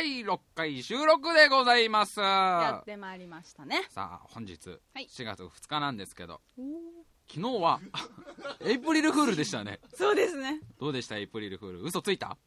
第6回収録でございます。やってまいりましたね。さあ本日はい。4月2日なんですけど、昨日はエイプリルフールでしたね。そうですね。どうでしたエイプリルフール？嘘ついた？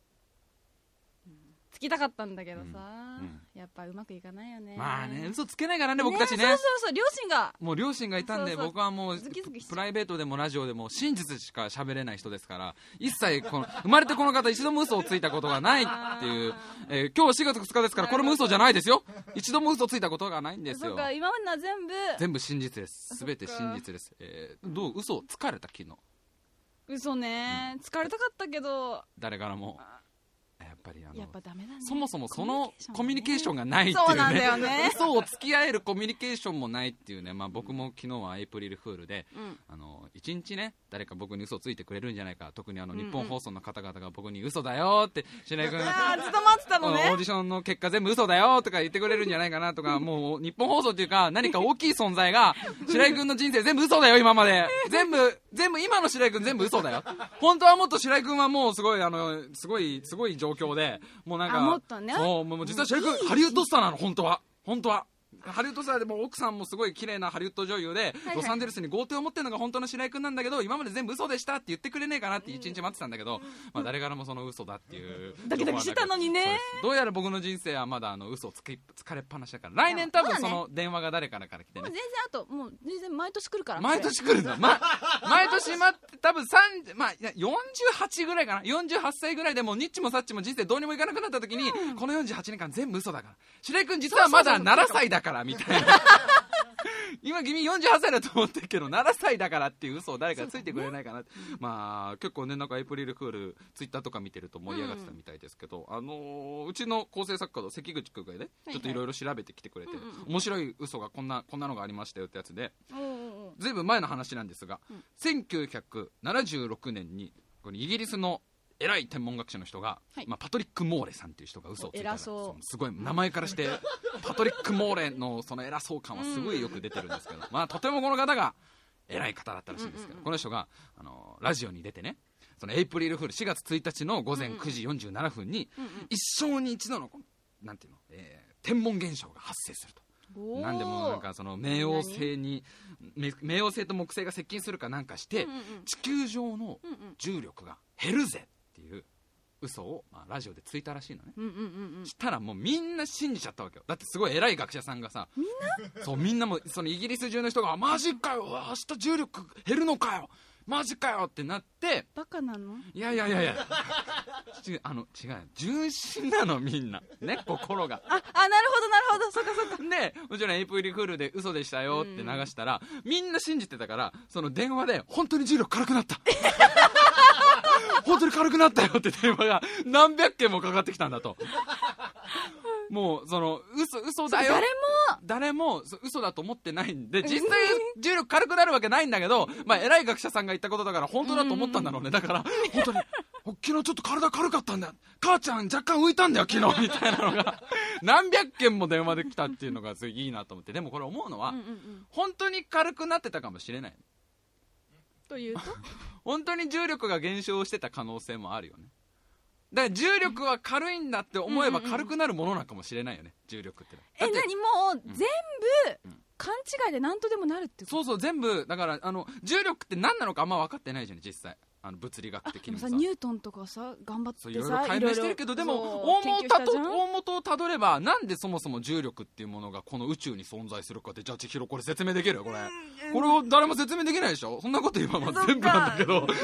つきたかったんだけどさ、うんやっぱうまくいかないよね。まあね嘘つけないからね僕たちね。そうそうそう両親が。もう両親がいたんでそうそう僕はもうズキズキしちゃう。プライベートでもラジオでも真実しか喋れない人ですから一切この生まれてこの方一度も嘘をついたことがないっていう、えー今日4月2日ですからこれも嘘じゃないですよ。一度も嘘ついたことがないんですそうよか今までのは全部。全部真実です。全て真実です、えーどう？嘘疲れた昨日。嘘ね、疲れたかったけど。誰からもぱりあのやっぱダメだね。そもそもそのココミュニケーションがないっていうね。そうなんだよね。嘘を付き合えるコミュニケーションもないっていうね、まあ、僕も昨日はエイプリルフールでうん。あの一日ね誰か僕に嘘をついてくれるんじゃないか。特にあの日本放送の方々が僕に嘘だよって白井君あーずっと待ってたのオーねディションの結果全部嘘だよとか言ってくれるん。じゃないかなとかもう日本放送っていうか何か大きい存在が白井君の人生全部嘘だよ今まで。全部全部今の白井君全部嘘だよ。本当はもっと白井君はもうすごいあのすごいすごい状況でもうなんかあもっとね。そうもう実は白井君ハリウッドスターなの本当は。本当はハリウッドスターでも奥さんもすごい綺麗なハリウッド女優で、ロサンゼルスに豪邸を持ってるのが本当の白井君なんだけど今まで全部嘘でしたって言ってくれねえかなって一日待ってたんだけど、まあ、誰からもその嘘だっていうドキドキしてたのにね。どうやら僕の人生はまだあの嘘をつき疲れっぱなしだから。来年多分その電話が誰からから来てね。もう全然あともう全然毎年来るから毎年来るんだ、ま、毎年待って多分3、まあ、いや48ぐらいかな。48歳ぐらいでもうニッチもサッチも人生どうにもいかなくなった時に、この48年間全部嘘だから。白井君実はまだ7歳だからみたいな。今君48歳だと思ってるけど7歳だからっていう嘘を誰かついてくれないかな、まあ結構ねなんかエイプリルフールツイッターとか見てると盛り上がってたみたいですけど、あのーうちの構成作家の関口君がねいちょっといろいろ調べてきてくれて、うんうん面白い嘘がこんなこんなのがありましたよってやつでずいぶん前の話なんですが、うん。1976年にこのイギリスの偉い天文学者の人が、はい。まあ、パトリック・モーレさんっていう人が嘘をついたら偉そう。すごい名前からしてパトリック・モーレのその偉そう感はすごいよく出てるんですけど、まあ、とてもこの方が偉い方だったらしいんですけど、この人があのラジオに出てねそのエイプリルフール4月1日の午前9時47分に、一生に一度のなんていうの、えー天文現象が発生すると。なんでもなんかその冥王星にめ冥王星と木星が接近するかなんかして、地球上の重力が減るぜ嘘を、まあ、ラジオでついたらしいのね、うんうんうんうん。したらもうみんな信じちゃったわけよ。だってすごい偉い学者さんがさみんな？そうみんなもそのイギリス中の人が「マジかよ明日重力減るのかよマジかよ!」ってなってバカなの？いやいやいやいや 違うあの違う純真なのみんな。ね心が。ああなるほどなるほど。そっかそっか。でもちろんエイプリルフールで嘘でしたよって流したら、みんな信じてたからその電話で本当に重力軽くなった 本当に軽くなったよって電話が何百件もかかってきたんだと。もうその嘘嘘だよ。誰も。誰も嘘だと思ってないんで実際重力軽くなるわけないんだけど、まあ、偉い学者さんが言ったことだから本当だと思ったんだろうね。だから本当に昨日ちょっと体軽かったんだ。よ母ちゃん若干浮いたんだよ昨日みたいなのが。何百件も電話で来たっていうのがすごいいいなと思って。でもこれ思うのは、本当に軽くなってたかもしれないというと？本当に重力が減少してた可能性もあるよね。だから重力は軽いんだって思えば軽くなるものなのかもしれないよね重力ってえ何？もう全部うん。勘違いで何とでもなるってそうそう全部だからあの重力って何なのかあんま分かってないじゃん実際あの物理学的にもさ。さニュートンとかさ頑張ってさいろいろ解明してるけどでも大元大元をたどればなんでそもそも重力っていうものがこの宇宙に存在するかってじゃあ千尋これ説明できるよこれ。これを誰も説明できないでしょ？そんなこと言えばまあ全部なんだけど。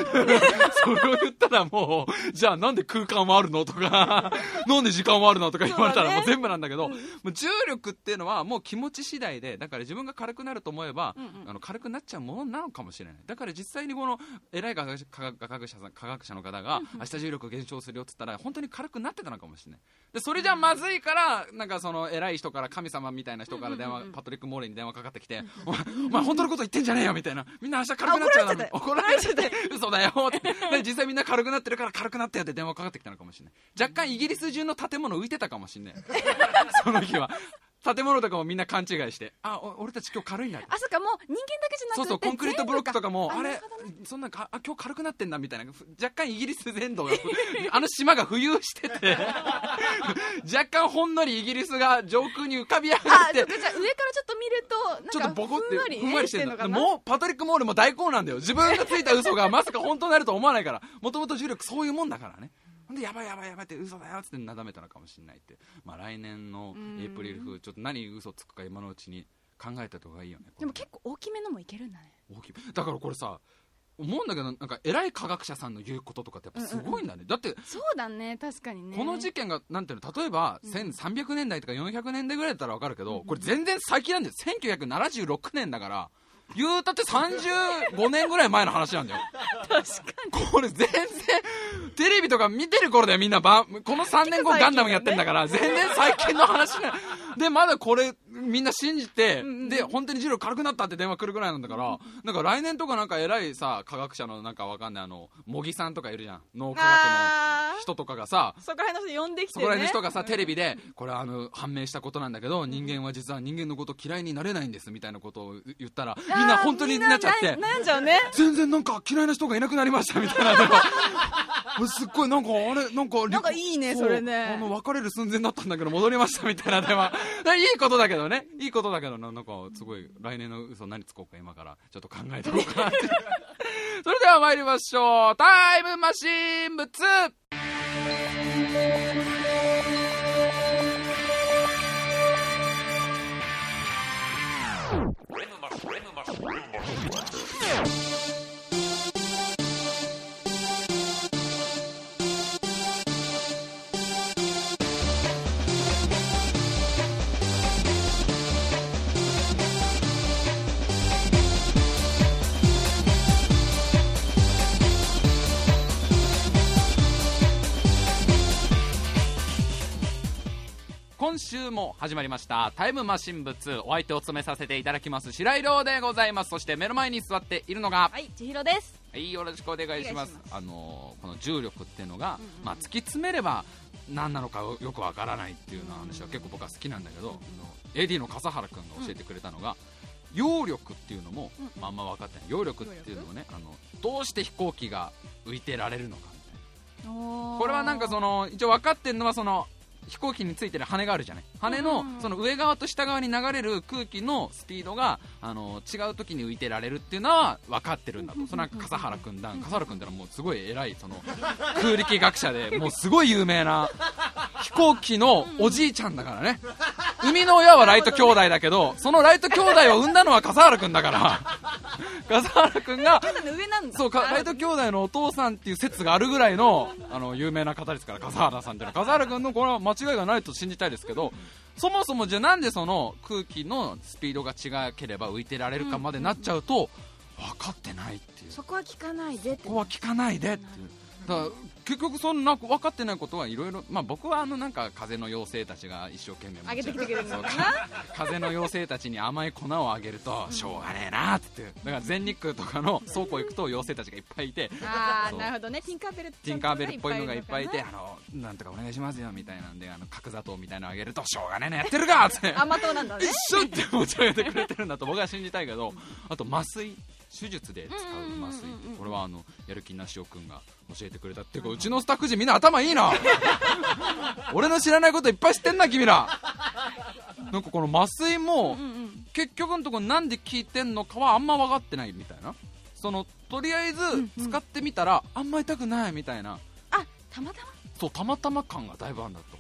それを言ったらもうじゃあなんで空間はあるの？とか。なんで時間はあるの？とか言われたらもう全部なんだけど。もう重力っていうのはもう気持ち次第でだから自分が軽くなると思えばうんうん。あの軽くなっちゃうものなのかもしれない。だから実際にこの偉い科学科学科学者さん科学者の方が明日重力減少するよって言ったら本当に軽くなってたのかもしれない。でそれじゃまずいからなんかその偉い人から神様みたいな人から電話、パトリック・モーレに電話かかってきて「お前お前本当のこと言ってんじゃねえよ」みたいな「みんな明日軽くなっちゃうだろ怒られちゃって嘘だよ」って。で実際みんな軽くなってるから軽くなったよって電話かかってきたのかもしれない。若干イギリス中の建物浮いてたかもしれない。その日は建物とかもみんな勘違いしてあお俺たち今日軽いんだあそっかもう人間だけじゃなくてそうそうコンクリートブロックとかもあれそんなんかあ今日軽くなってんだみたいな。ふ若干イギリス全土が あの島が浮遊してて 若干ほんのりイギリスが上空に浮かび上があって上からちょっと見るとなんかちょっとボコってふんわり,、してるのもうパトリック・モールも大根なんだよ。自分がついた嘘がまさか本当になると思わないから。もともと重力そういうもんだからねほんでやばいやばいやばいって嘘だよってなだめたのかもしれないって、まあ、来年のエイプリル風ちょっと何嘘つくか今のうちに考えた方がいいよねでも結構大きめのもいけるんだね。大きい。だからこれさ思うんだけどなんか偉い科学者さんの言うこととかってやっぱすごいんだね、だってそうだね確かにね。この事件がなんていうの例えば1300年代とか400年代ぐらいだったら分かるけどこれ全然最近なんです1976年だから言うたって35年ぐらい前の話なんだよ。確かこれ全然テレビとか見てる頃だよみんな。ばこの3年後ガンダムやってんだから。全然最近の話な でまだこれみんな信じてで本当に重力軽くなったって電話来るぐらいなんだからなんか来年とかなんか偉いさ科学者のなんかわかんないあの茂木さんとかいるじゃん。脳科学あの人とかがさー。そこら辺の人呼んできてそねこら辺の人がさテレビでこれあの判明したことなんだけど人間は実は人間のこと嫌いになれないんですみたいなことを言ったら みんな本当になっちゃって。みんな悩んじゃうね。全然なんか嫌いな人がいなくなりましたみたいな。でも俺すっごいなんかあれなんかなんかいいね。うそれねあの別れる寸前だったんだけど戻りましたみたいな。電話いいことだけどね。いいことだけどななんかすごい来年の嘘何つこうか今からちょっと考えておこうかなって。それでは参りましょう。タイムマシーン部2 Maschine, Maschine, Maschine, Maschine. 今週も始まりましたタイムマシン部2お相手を務めさせていただきます白井亮でございます。そして目の前に座っているのがはい千尋です。はい、よろしくお願いします。あのーこの重力っていうのが、まあ突き詰めれば何なのかよくわからないっていうような話は結構僕は好きなんだけど、あの AD の笠原君が教えてくれたのが、揚力っていうのも、まあ、あんま分かってない。揚力っていうのをねあのどうして飛行機が浮いてられるのかみたいな。ここれはなんかその一応分かってるのはその飛行機についてる羽があるじゃない。羽のその上側と下側に流れる空気のスピードがあの違う時に浮いてられるっていうのは分かってるんだと。その笠原君だ。笠原君ってのはもうすごい偉いその空力学者でもうすごい有名な飛行機のおじいちゃんだからね生みの親はライト兄弟だけどそのライト兄弟を産んだのは笠原君だから。笠原君がの上なんだ。そうかライト兄弟のお父さんっていう説があるぐらいのあの有名な方ですから笠原さんっていうのは。笠原君のこれは間違いがないと信じたいですけどそもそもじゃあなんでその空気のスピードが違ければ浮いてられるかまでなっちゃうと分かってないっていう。そそこは聞かないでって。こは聞かないでっていう。だから結局そんな分かってないことはいろいろまあ僕はあのなんか風の妖精たちが一生懸命上げてきてくれるのかな？そう風の妖精たちに甘い粉をあげるとしょうがねえなって。言ってだから全日空とかの倉庫行くと妖精たちがいっぱいいてああなるほどね。ティンカーベルティンカーベルっぽいのがいっぱいいてるあのなんとかお願いしますよみたいなんであの角砂糖みたいなのあげるとしょうがねえなやってるかって。甘党なんだね。一緒って持ち上げてくれてるんだと僕は信じたいけどあと麻酔手術で使う麻酔うんうんうんうんこれはあのやる気なしおくんが教えてくれたっていうか うちのスタッフ陣みんな頭いいな。俺の知らないこといっぱい知ってんな君ら。なんかこの麻酔もうんうん結局のところなんで効いてんのかはあんま分かってないみたいな。そのとりあえず使ってみたらあんま痛くないみたいな。あたまたま？そうたまたま感がだいぶあるんだと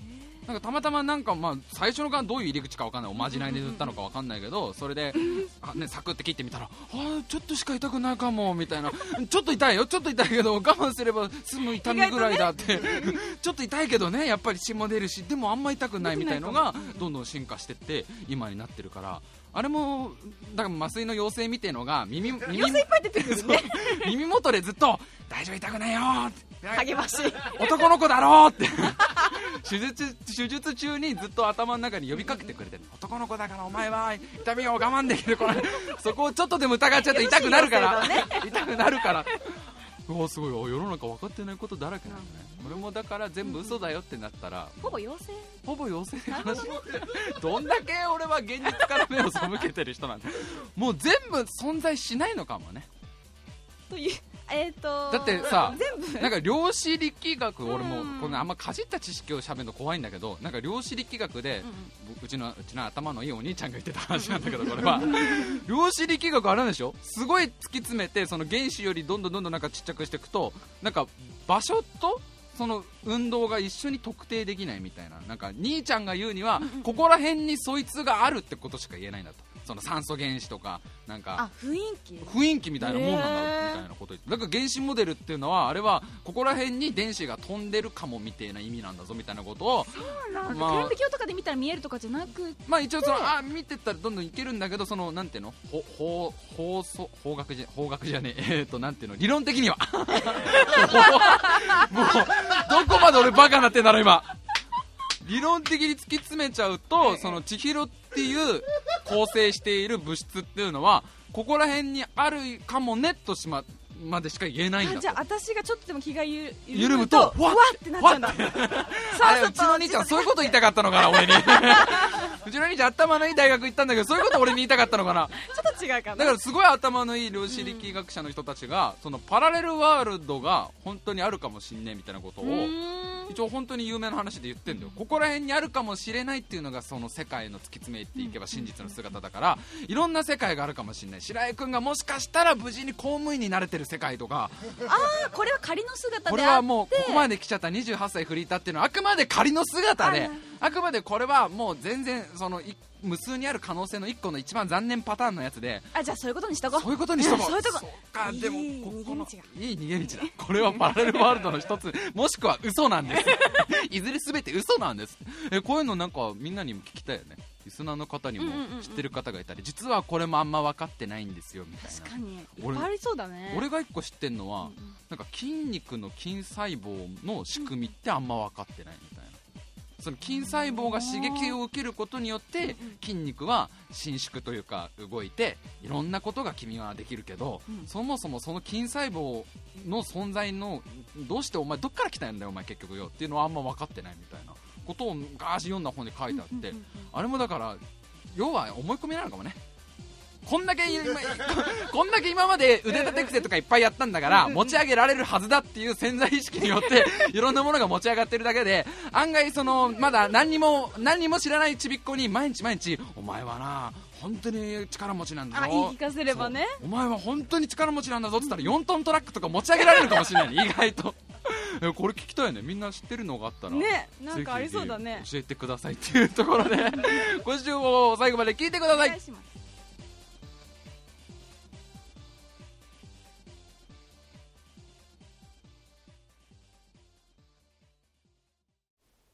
なんかたまたまなんかまあ最初のがどういう入り口かわかんない。おまじないで塗ったのかわかんないけどそれであねサクって切ってみたらあーちょっとしか痛くないかもみたいな。ちょっと痛いよちょっと痛いけど我慢すれば済む痛みぐらいだって、ちょっと痛いけどねやっぱり血も出るしでもあんま痛くないみたいのがどんどん進化してって今になってるから。あれもだから麻酔の妖精みたいのが耳耳妖精いっぱい出てくるね。そう。耳元でずっと大丈夫痛くないよーって励ましい男の子だろうって。手術手術中にずっと頭の中に呼びかけてくれてる男の子だからお前は痛みを我慢できる。これそこをちょっとでも疑っちゃうと痛くなるから、痛くなるから。うわすごい。世の中分かってないことだらけなんだね。俺もだから全部嘘だよってなったら、ほぼ妖精ほぼ妖精の話どんだけ俺は現実から目を背けてる人なんだ。もう全部存在しないのかもね。というえっ、とだってさ全部。なんか量子力学俺もうん。このあんまかじった知識をしゃべるの怖いんだけどなんか量子力学でうん。うちのうちの頭のいいお兄ちゃんが言ってた話なんだけど これは。量子力学あるんでしょ？すごい突き詰めてその原子よりどんどんどんどんなんかちっちゃくしていくとなんか場所とその運動が一緒に特定できないみたいな。なんか兄ちゃんが言うにはここら辺にそいつがあるってことしか言えないんだとその酸素原子とかなんかあ雰囲気？雰囲気みたいなもんなんだみたいなこと言って。だから原子モデルっていうのはあれはここら辺に電子が飛んでるかもみたいな意味なんだぞみたいなことをなんまあか顕微鏡とかで見たら見えるとかじゃなくまあ一応そのあ見てったらどんどんいけるんだけどそのなんていうの？ほほ法素法学じゃ法学じゃねえ。えーとなんていうの？理論的には。もうどこまで俺バカなってんだろ今。理論的に突き詰めちゃうとその千尋っていう構成している物質っていうのはここら辺にあるかもねとしままでしか言えないんだじゃあ私がちょっとでも気がゆ緩緩むむととわってなっちゃうんだ。あれうちの兄ちゃんそういうこと言いたかったのかな俺に。うちの兄ちゃん頭のいい大学行ったんだけどそういうこと俺に言いたかったのかな。ちょっと違うかな。だからすごい頭のいい量子力学者の人たちが、そのパラレルワールドが本当にあるかもしんねえみたいなことを一応本当に有名な話で言ってんだよ。ここら辺にあるかもしれないっていうのがその世界の突き詰めていけば真実の姿だからいろんな世界があるかもしれない。白井君がもしかしたら無事に公務員になれてる世界とか。あこれは仮の姿これであって。はもうここまで来ちゃった。28歳フリーターっていうのはあくまで仮の姿で。あくまでこれはもう全然そのい無数にある可能性の1個の一番残念パターンのやつで。あじゃあそういうことにしとこう。そういうことにしとこう。そういうと。こか。でもいいここの逃げ道いい逃げ道だ。これはパラレルワールドの一つ。もしくは嘘なんです。いずれ全て嘘なんです。えこういうのなんかみんなにも聞きたいよねリスナーの方にも知ってる方がいたり実はこれもあんま分かってないんですよみたいな。確かに。いっ俺ぱいありそうだね。俺が一個知ってんのは、うんうん。なんか筋肉の筋細胞の仕組みってあんま分かってないみたいな。その筋細胞が刺激を受けることによって筋肉は伸縮というか動いていろんなことが君はできるけど、うん。そもそもその筋細胞の存在のどうしてお前どっから来たんだよお前結局よ。っていうのはあんま分かってないみたいなことを昔読んだ本に書いてあって、あれもだから要は思い込みなのかもね。こんだけ今 こんだけ今まで腕立て伏せとかいっぱいやったんだから持ち上げられるはずだっていう潜在意識によって いろんなものが持ち上がってるだけで案外そのまだ何にも何にも知らないちびっ子に毎日毎日お前はな本当に力持ちなんだぞ。あ言い聞かせればね。お前は本当に力持ちなんだぞって言ったら4トントラックとか持ち上げられるかもしれない。ね意外と。え これ聞きたいね。みんな知ってるのがあったらねなんかありそうだね。教えてくださいっていうところで。今週も最後まで聞いてくだおさい。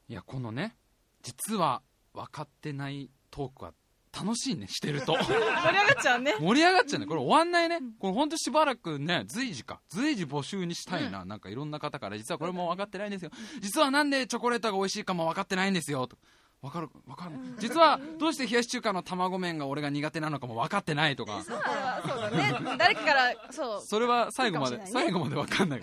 いやこのね実は分かってないトークは楽しいねしてると。盛り上がっちゃうね。盛り上がっちゃうね。これ終わんないね。これほんとしばらくね随時か。随時募集にしたいな、なんかいろんな方から実はこれも分かってないんですよ。実はなんでチョコレートが美味しいかも分かってないんですよ。と分かる分かる。実はどうして冷やし中華の卵麺が俺が苦手なのかも分かってないとか。そうだね。誰かからそう。それは最後まで、ね。最後まで分かんない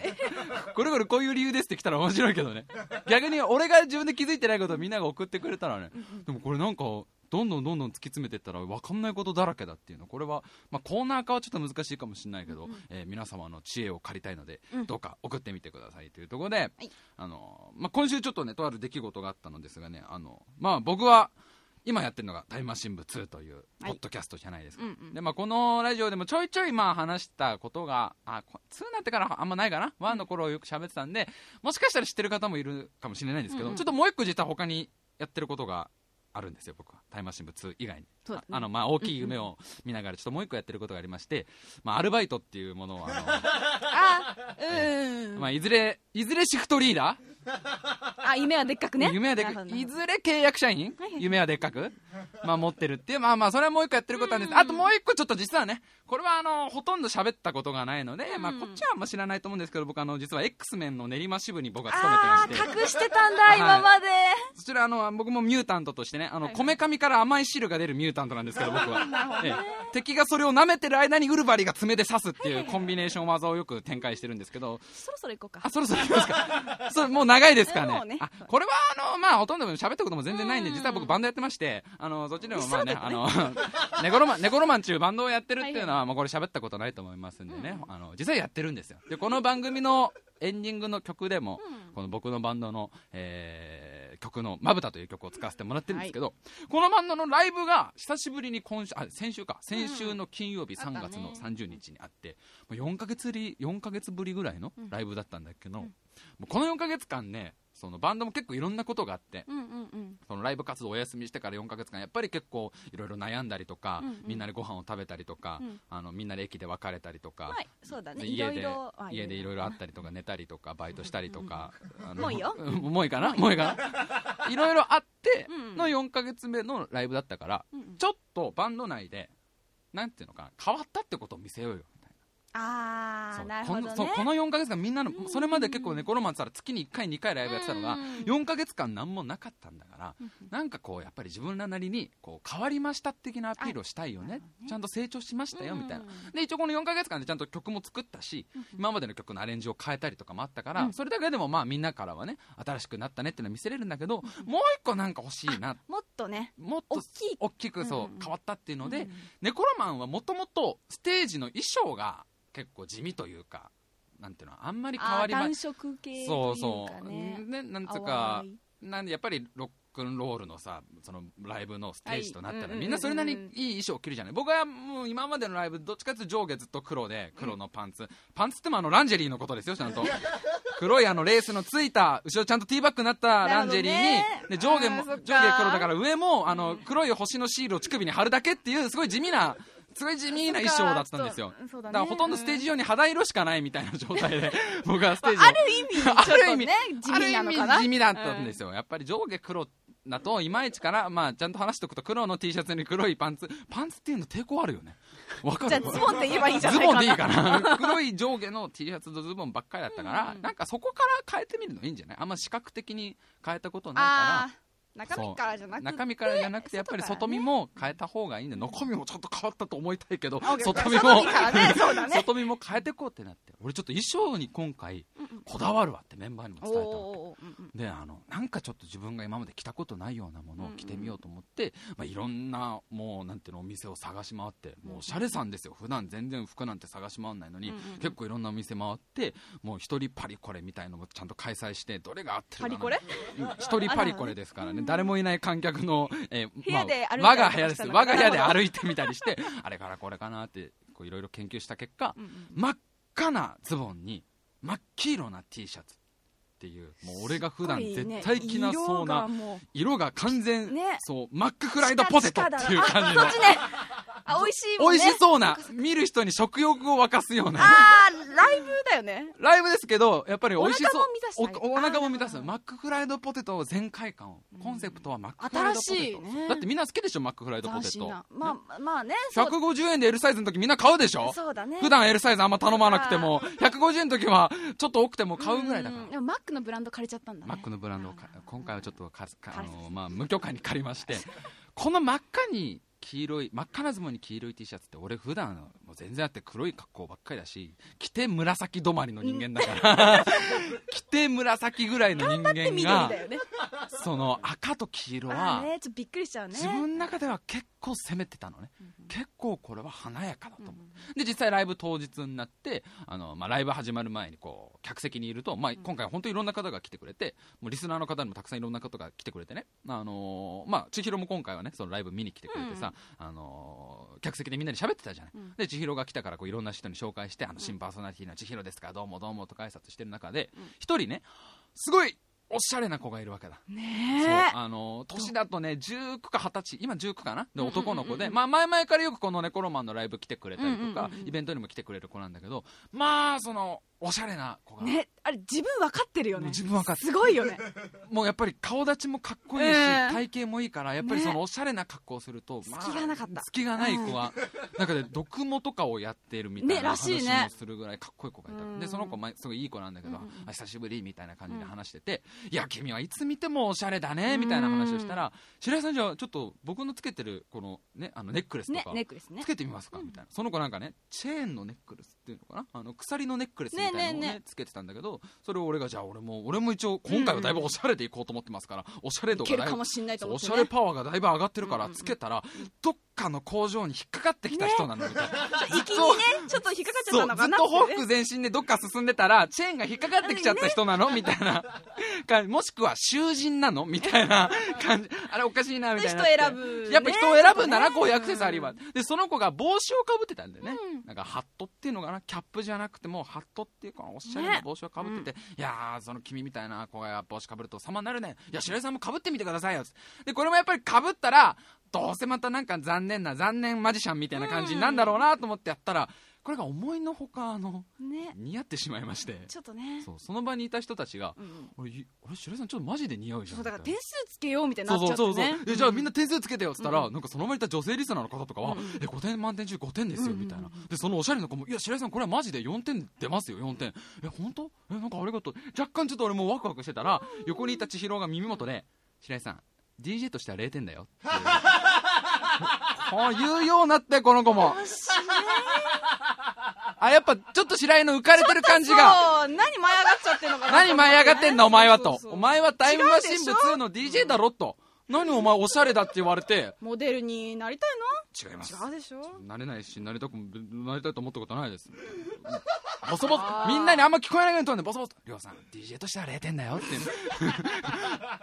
これこれこういう理由ですって来たら面白いけどね。逆に俺が自分で気づいてないことをみんなが送ってくれたらね。でもこれなんかどんどんどんどん突き詰めていったら分かんないことだらけだっていうの。これは、まあ、コーナー化はちょっと難しいかもしれないけど、えー皆様の知恵を借りたいので、うん。どうか送ってみてくださいというところで、あのまあ、今週ちょっとねとある出来事があったのですがねあの、まあ、僕は今やってるのが「タイムマシン部2」というポッドキャストじゃないですか、うんうん。でまあ、このラジオでもちょいちょいまあ話したことがあこ2になってからあんまないかな？1の頃よく喋ってたんでもしかしたら知ってる方もいるかもしれないんですけど、うんうん。ちょっともう一個実は他にやってることがあるんですよ僕は。タイムマシン部2以外に、ね。ああのまあ大きい夢を見ながらちょっともう一個やってることがありまして、まあ、アルバイトっていうものをああうん。の、まあ、いずれいずれシフトリーダー あ夢はでっかくね。夢はでっかく、いずれ契約社員？はいはい。夢はでっかく？まあ持ってるっていう、まあまあ、それはもう一個やってることなんです。あともう一個ちょっと実はね、これはあの、ほとんど喋ったことがないので、まあこっちはあんま知らないと思うんですけど、僕あの、実は X メンの練馬支部に僕は勤めてまあして。ー隠してたんだはい。今まで。そちらあの僕もミュータントとしてねこめかみから甘い汁が出るミュータントなんですけど僕は、ええ。敵がそれを舐めてる間にウルバリが爪で刺すっていうコンビネーション技をよく展開してるんですけど。そろそろ行こうか。あそろそろ行きますか。それもう長いですかね。ね。あこれはあのまあほとんど喋ったことも全然ないんでうん実は僕バンドやってましてあのそっちでもまあねそうだあの ネゴロマンネゴロマンうバンドをやってるっていうのはもうこれ喋ったことないと思いますんでね。あの実際やってるんですよ。でこの番組のエンディングの曲でも、うん。この僕のバンドの、えー曲の「まぶた」という曲を使わせてもらってるんですけど、このバンドのライブが久しぶりに今週あ先週か。先週の金曜日あったね。3月の30日にあって、もう4ヶ月ぶり4ヶ月ぶりぐらいのライブだったんだけど、もうこの4ヶ月間ねそのバンドも結構いろんなことがあって、うんうんうん。そのライブ活動をお休みしてから4ヶ月間やっぱり結構いろいろ悩んだりとか、うんうんみんなでご飯を食べたりとか、うん。あのみんなで駅で別れたりとか、はいそうだね。家で家でいろいろ。あったりとか寝たりとかバイトしたりとか、あのもういいよ。ん もういいかな？もういいかな？いろいろあってうんの4ヶ月目のライブだったから、うんうん。ちょっとバンド内でなんていうのかな変わったってことを見せようよあなるほどね。このそうこの4ヶ月間みんなのそれまで結構ねコロマンってたら月に1回2回ライブやってたのがうん。4ヶ月間何もなかったんだからなんかこうやっぱり自分らなりにこう変わりました的なアピールをしたいよね。ちゃんと成長しましたよみたいな。うんで一応この4ヶ月間でちゃんと曲も作ったし今までの曲のアレンジを変えたりとかもあったからそれだけでもまあみんなからはね新しくなったねっていうのは見せれるんだけどもう一個なんか欲しいなもっとねもっと大きい。大きくそう変わったっていうのでネコロマンはもともとステージの衣装が結構地味というかなんていうのあんまり変わりま色系そうというそう。かねねなんつうかなんでやっぱりロックンロールのさそのライブのステージとなったら、はいみんなそれなりにいい衣装を着るじゃない？僕はもう今までのライブどっちかというと上下ずっと黒で黒のパンツ、パンツってもあのランジェリーのことですよちゃんと。黒いあのレースのついた後ろちゃんとティーバッグになったランジェリーに、なるで上下も上下黒だから上もあの黒い星のシールを乳首に貼るだけっていうすごい地味なすごい地味な衣装だったんですよ。だからほとんどステージ上に肌色しかないみたいな状態で 僕はステージを。ある意味ある意味地味なのかな。地味だったんですよ、やっぱり上下黒だといまいちから、まあ、ちゃんと話しておくと黒の T シャツに黒いパンツ。パンツっていうの抵抗あるよね。わかる？じゃあズボンって言えばいいじゃないかな。ズボンでいいかな。黒い上下の T シャツとズボンばっかりだったから、うんなんかそこから変えてみるのいいんじゃない？あんま視覚的に変えたことないあかー中身からじゃなくてら中身からじゃなくてやっぱり外見も変えた方がいいんで中身もちょっと変わったと思いたいけどあ外見も 外見も変えてこうってなって俺ちょっと衣装に今回こだわるわってメンバーにも伝えたわけ。おーうんうんであのなんかちょっと自分が今まで着たことないようなものを着てみようと思って、まあ、いろんなもうなんていうのお店を探し回ってもうおしゃれさんですよ。普段全然服なんて探し回んないのに、うんうんうん。結構いろんなお店回ってもう一人パリコレみたいのもちゃんと開催してどれが合ってるか一人パリコレですからね誰もいない観客の、えーまあ我が部屋です我が部屋で歩いてみたりして あれからこれかなっていろいろ研究した結果、うんうん真っ赤なズボンに真っ黄色な T シャツっていうもう俺が普段絶対着なそうな色が完全、ね。そうマックフライドポテトっていう感じのあ美味しいもんね。美味しそうな見る人に食欲を沸かすような。あーライブだよね。ライブですけどやっぱり美味しそうお腹も満たしたいおお腹も満たす。マックフライドポテト全開感を。コンセプトはマックフライドポテト、新しいねだってみんな好きでしょマックフライドポテト。まあまあねそう。150円で L サイズの時みんな買うでしょ？そうだね。普段 L サイズあんま頼まなくても150円の時はちょっと多くても買うぐらいだから。ん。でもマックのブランド借りちゃったんだね。マックのブランドをか今回はちょっとかかあの、まあ、無許可に借りまして。この真っ赤に黄色い真っ赤なズボンに黄色い T シャツって俺普段もう全然あって黒い格好ばっかりだし着て紫止まりの人間だから。着て紫ぐらいの人間緑がその赤と黄色あはびっくりしちゃうね。自分の中では結構攻めてたのね。結構これは華やかだと思う。で実際ライブ当日になってあの、まあ、ライブ始まる前にこう客席にいると、まあ、今回本当にいろんな方が来てくれてもうリスナーの方にもたくさんいろんな方が来てくれてね、あのーまあ、千尋も今回はねそのライブ見に来てくれてさ、あのー客席でみんなで喋ってたじゃない、うん。で千尋が来たからこういろんな人に紹介してあの新パーソナリティの千尋ですかどうもどうもとか挨拶してる中で一人ねすごいおしゃれな子がいるわけだ。ねそう。えあの年だとね19か20歳今19かな？でうんうんうんうん。男の子で、まあ、前々からよくこの猫ロマンのライブ来てくれたりとか、うんうんうんうん。イベントにも来てくれる子なんだけど。まあそのおしゃれな子が、ねあれ自分分かってるよね。自分分かってすごいよね。もうやっぱり顔立ちもかっこいいし、ええ体型もいいからやっぱりねそのおしゃれな格好をすると、まあ隙がなかった。隙がない子は、なんかね毒もとかをやってるみたいな話ね。もするぐらいかっこいい子がいた、うん。でその子ますごいいい子なんだけど、うん久しぶりみたいな感じで話してて、いや君はいつ見てもおしゃれだねみたいな話をしたら、白井さんじゃあちょっと僕のつけてるこのねあのネックレスとねか、ね。つけてみますか？みたいな。その子なんかねチェーンのネックレスっていうのかな？あの鎖のネックレスみたいなのをねつけてたんだけどそれを俺がじゃあ俺も俺も一応今回はだいぶおしゃれでいこうと思ってますから、おしゃれ度がだいぶるかもしんないとそうおしゃれパワーがだいぶ上がってるからつけたらどっかの工場に引っかかってきた人なのみたいな。息 にねちょっと引っかかっちゃったのかなずっと報復前進でどっか進んでたらチェーンが引っかかってきちゃった人なの？みたいな感じもしくは囚人なの？みたいな 感じ。あれおかしいなみたいな。人選ぶね。やっぱ人を選ぶな、ねこういうアクセサリーは、でその子が帽子をかぶってたんだよね、うん。なんかハットっていうのかな？キャップじゃなくてもハットっていうかおしゃれな帽子をかぶってて、いやーその君みたいな子が帽子かぶると様になるね。いや白井さんもかぶってみてくださいよ。でこれもやっぱりかぶったらどうせまたなんか残念な残念マジシャンみたいな感じになんだろうなと思ってやったらこれが思いのほかあのね。似合ってしまいまして。ちょっとね。そうその場にいた人たちがうん「俺いあれ白井さんちょっとマジで似合うじゃん」そうだから点数つけようみたいになっちゃそうそうってねそう。そうえじゃあみんな点数つけてよっつったら、うん。なんかその場にいた女性リスナーの方とかは、うんうん。え5点満点中5点ですよ、うんうんうん。みたいな。でそのおしゃれな子も「いや白井さんこれはマジで4点出ますよ4点。え本当？えなんかありがとう。若干ちょっと俺もうワクワクしてたら横にいた千尋が耳元で「白井さん DJ としては0点だよ」って こう言うようになってこの子もあやっぱちょっと白井の浮かれてる感じが。そう何舞い上がっちゃってんのかな。何舞い上がってんだお前はと。お前はタイムマシン部違うでしょ？2の DJ だろと。何お前おしゃれだって言われて。モデルになりたい違います。の違うでしょ？なれないしなりたくもなりたいと思ったことないです。ボソボソ。みんなにあんま聞こえないようにとんでボソボソ「りょうさん DJ としては0点だよ」って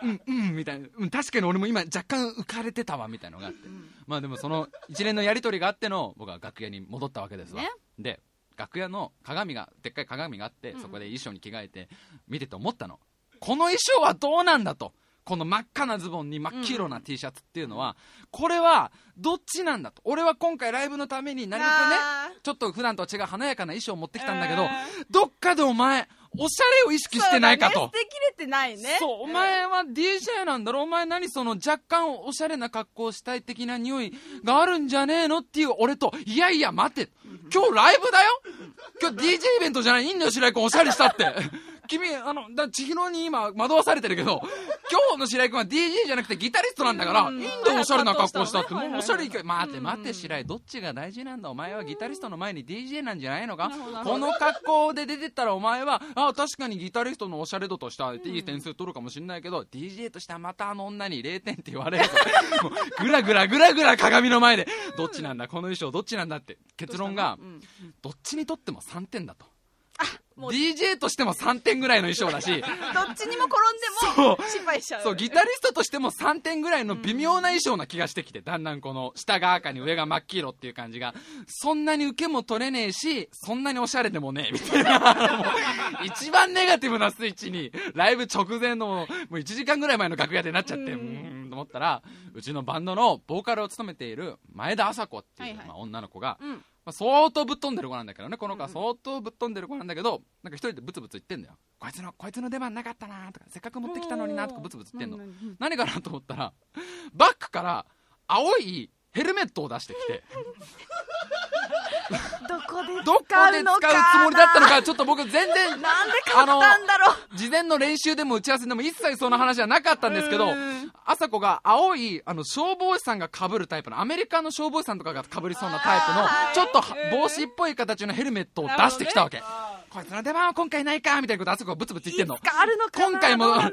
う。ん うんみたいな、うん、確かに俺も今若干浮かれてたわみたいなのがあって、まあでもその一連のやり取りがあっての僕は楽屋に戻ったわけですわ、ね。で楽屋の鏡がでっかい鏡があって、うん。そこで衣装に着替えて見てて思ったの。この衣装はどうなんだと。この真っ赤なズボンに真っ黄色な T シャツっていうのは、これはどっちなんだと。俺は今回ライブのために何かねあちょっと普段とは違う華やかな衣装を持ってきたんだけど、えどっかでお前おしゃれを意識ーしてないかと。そうだね。捨てきれてないね。そう、お前は DJ なんだろ？お前何その若干おしゃれな格好をしたい的な匂いがあるんじゃねえの？っていう俺と、いやいや待て。今日ライブだよ。今日 DJ イベントじゃない？いいんだよ白井君おしゃれしたって。君、あの、だ千尋に今惑わされてるけど、今日の白井君は DJ じゃなくてギタリストなんだから、うん。いいんだよおしゃれな格好したって。もうおしゃれいけ、待てうん待て白井、どっちが大事なんだ？お前はギタリストの前に DJ なんじゃないのか？この格好で出てったらお前は、あ確かにギタリストのおしゃれ度としてはいい点数取るかもしれないけど、DJ としてはまたあの女に0点って言われるとぐらぐらぐらぐら鏡の前でどっちなんだ？この衣装どっちなんだ？って。結論がうんどっちにとっても3点だと DJ としても3点ぐらいの衣装だし。どっちにも転んでも失敗しちゃうそうギタリストとしても3点ぐらいの微妙な衣装な気がしてきてだんだんこの下が赤に上が真っ黄色っていう感じが。そんなに受けも取れねえしそんなにおしゃれでもねえみたいな。一番ネガティブなスイッチにライブ直前のもう1時間ぐらい前の楽屋でなっちゃってうんと思ったらうちのバンドのボーカルを務めている前田麻子っていう、はいはい。まあ、女の子が、うんまあ、相当ぶっ飛んでる子なんだけどねこの子はうん相当ぶっ飛んでる子なんだけどなんか一人でブツブツ言ってんだよ。こいつのこいつの出番なかったなとかせっかく持ってきたのになとかブツブツ言ってんの。何かなと思ったらバックから青いヘルメットを出してきてどこでどこで使うつもりだったのかちょっと僕全然なんで買ったんだろう。事前の練習でも打ち合わせでも一切その話はなかったんですけどうん。朝子が青いあの消防士さんがかぶるタイプのアメリカの消防士さんとかがかぶりそうなタイプのちょっと帽子っぽい形のヘルメットを出してきたわけ、こいつの出番は今回ないかみたいなこと朝子がブツブツ言ってんの。の今回もね。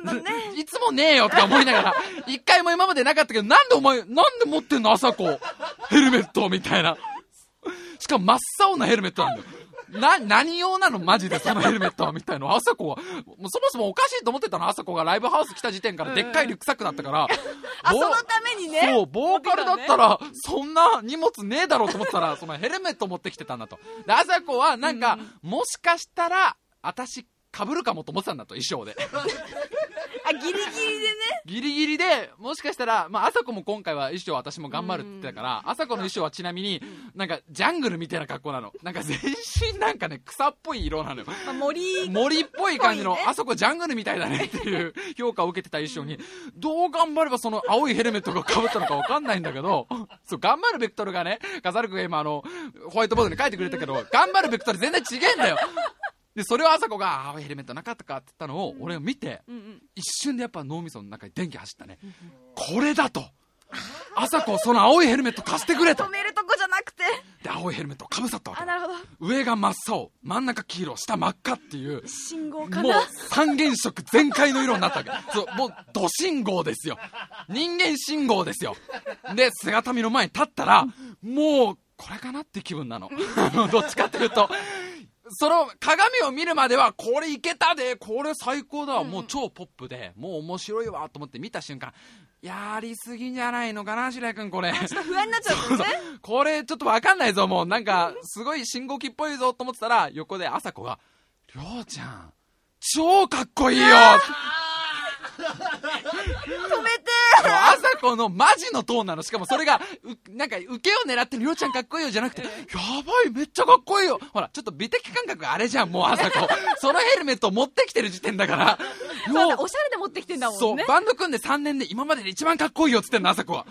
いつもねえよとか思いながら一回も今までなかったけどなんでお前なんで持ってんの朝子ヘルメットみたいなしかも真っ青なヘルメットなんだよな、何用なのマジでそのヘルメットはみたいな。朝子は、もうそもそもおかしいと思ってたの朝子がライブハウス来た時点からでっかいリュックサックだったから。ボあそのためにねそう、ボーカルだったら、そんな荷物ねえだろうと思ったら、そのヘルメット持ってきてたんだと。で、朝子はなんか、もしかしたら、私被るかもと思ってたんだと衣装で。あギリギリでね。ギリギリでもしかしたら、まあ、朝子も今回は衣装私も頑張るって言ってたから、朝子の衣装はちなみになんかジャングルみたいな格好なの。なんか全身なんかね草っぽい色なのよ。まあ、森森っぽい感じの、ねあそこジャングルみたいだねっていう評価を受けてた衣装に、どう頑張ればその青いヘルメットが被ったのか分かんないんだけど、そう、頑張るベクトルがね、カザルクが今あの、ホワイトボードに書いてくれたけど、頑張るベクトル全然違えんだよ。で、それを朝子が、青いヘルメットなかったかって言ったのを、俺を見て、うんうん一瞬でやっぱ脳みその中に電気走ったね。これだと朝子、その青いヘルメット貸してくれと止めるとこじゃなくてで、青いヘルメットをかぶさったわけだ。あなるほど上が真っ青、真ん中黄色、下真っ赤っていう、信号かもうな三原色全開の色になったわけ。そう、もう、ど信号ですよ。人間信号ですよ。で、姿見の前に立ったら、もう、これかなって気分なの。どっちかっていうと、その鏡を見るまでは、これいけたで、これ最高だわ、もう超ポップで、もう面白いわと思って見た瞬間、やりすぎんじゃないのかな、白井君、これ。ちょっと不安になっちゃったねこれちょっとわかんないぞ、もう。なんか、すごい信号機っぽいぞと思ってたら、横で朝子が、りょうちゃん、超かっこいいよ止めて朝子のマジのトーンなの。しかもそれが、うなんか、受けを狙ってりょうちゃんかっこいいよじゃなくて、やばい、めっちゃかっこいいよほら、ちょっと美的感覚あれじゃん、もう朝子。そのヘルメットを持ってきてる時点だから。そうだおしゃれで持ってきてんだもんねそう、バンド組んで3年で今までで一番かっこいいよっつってんの、朝子は。